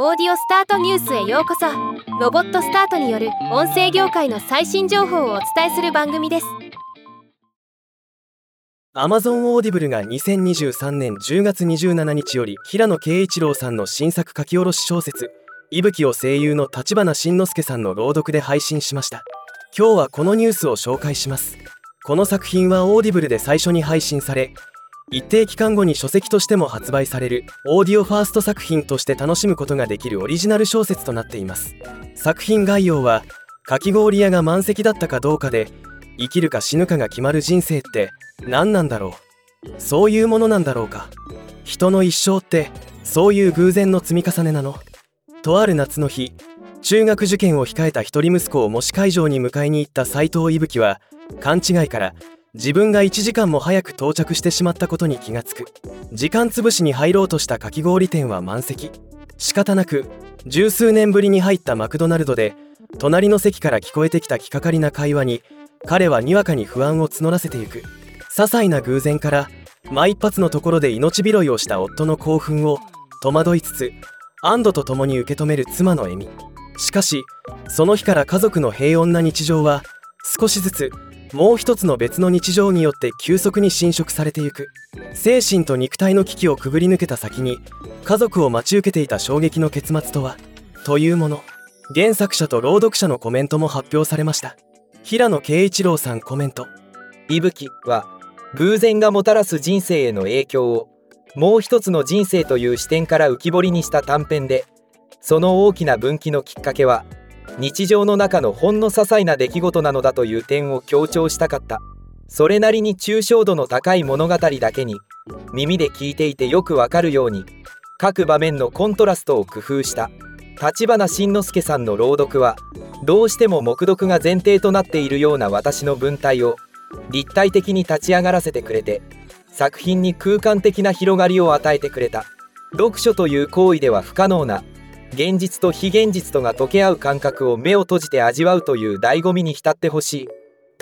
オーディオスタートニュースへようこそ。ロボットスタートによる音声業界の最新情報をお伝えする番組です。Amazon オーディブルが2023年10月27日より平野啓一郎さんの新作書き下ろし小説「息吹を声優の立花慎之介さんの朗読で配信しました。今日はこのニュースを紹介します。この作品はオーディブルで最初に配信され一定期間後に書籍としても発売されるオーディオファースト作品として楽しむことができるオリジナル小説となっています。作品概要はかき氷屋が満席だったかどうかで生きるか死ぬかが決まる人生って何なんだろう？そういうものなんだろうか？人の一生ってそういう偶然の積み重ねなの？とある夏の日中学受験を控えた一人息子を模試会場に迎えに行った斎藤伊吹は勘違いから自分が1時間も早く到着してしまったことに気がつく。時間つぶしに入ろうとしたかき氷店は満席。仕方なく十数年ぶりに入ったマクドナルドで隣の席から聞こえてきた気かかりな会話に彼はにわかに不安を募らせてゆく。些細な偶然から間一髪のところで命拾いをした夫の興奮を戸惑いつつ安堵とともに受け止める妻の笑み。しかしその日から家族の平穏な日常は少しずつもう一つの別の日常によって急速に侵食されていく。精神と肉体の危機をくぐり抜けた先に家族を待ち受けていた衝撃の結末とはというもの。原作者と朗読者のコメントも発表されました。平野啓一郎さんコメント。息吹は偶然がもたらす人生への影響をもう一つの人生という視点から浮き彫りにした短編でその大きな分岐のきっかけは日常の中のほんの些細な出来事なのだという点を強調したかった。それなりに抽象度の高い物語だけに耳で聞いていてよくわかるように各場面のコントラストを工夫した立花慎之介さんの朗読はどうしても黙読が前提となっているような私の文体を立体的に立ち上がらせてくれて作品に空間的な広がりを与えてくれた。読書という行為では不可能な現実と非現実とが溶け合う感覚を目を閉じて味わうという醍醐味に浸ってほしい。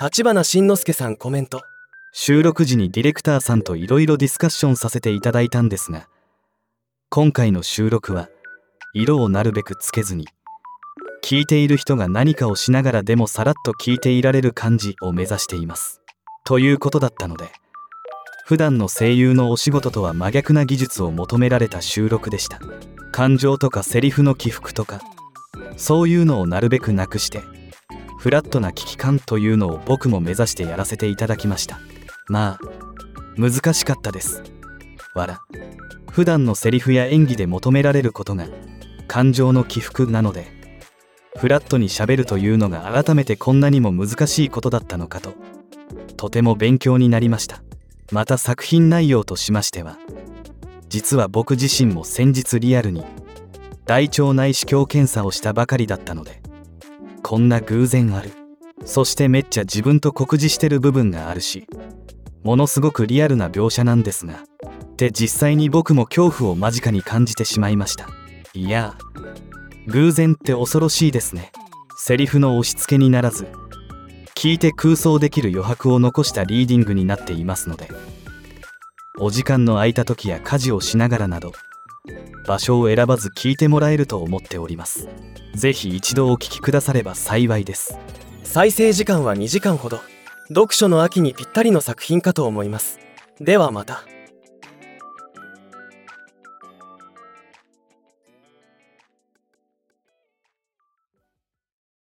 立花慎之介さんコメント。収録時にディレクターさんといろいろディスカッションさせていただいたんですが今回の収録は色をなるべくつけずに聞いている人が何かをしながらでもさらっと聞いていられる感じを目指しています。ということだったので普段の声優のお仕事とは真逆な技術を求められた収録でした。感情とかセリフの起伏とかそういうのをなるべくなくしてフラットな危機感というのを僕も目指してやらせていただきました。まあ難しかったです。わら普段のセリフや演技で求められることが感情の起伏なのでフラットにしゃべるというのが改めてこんなにも難しいことだったのかととても勉強になりました。また作品内容としましては実は僕自身も先日リアルに大腸内視鏡検査をしたばかりだったのでこんな偶然ある。そしてめっちゃ自分と酷似してる部分があるしものすごくリアルな描写なんですがで実際に僕も恐怖を間近に感じてしまいました。いや偶然って恐ろしいですね。セリフの押し付けにならず聞いて空想できる余白を残したリーディングになっていますのでお時間の空いた時や家事をしながらなど場所を選ばず聞いてもらえると思っております。ぜひ一度お聞きくだされば幸いです。再生時間は2時間ほど。読書の秋にぴったりの作品かと思います。ではまた。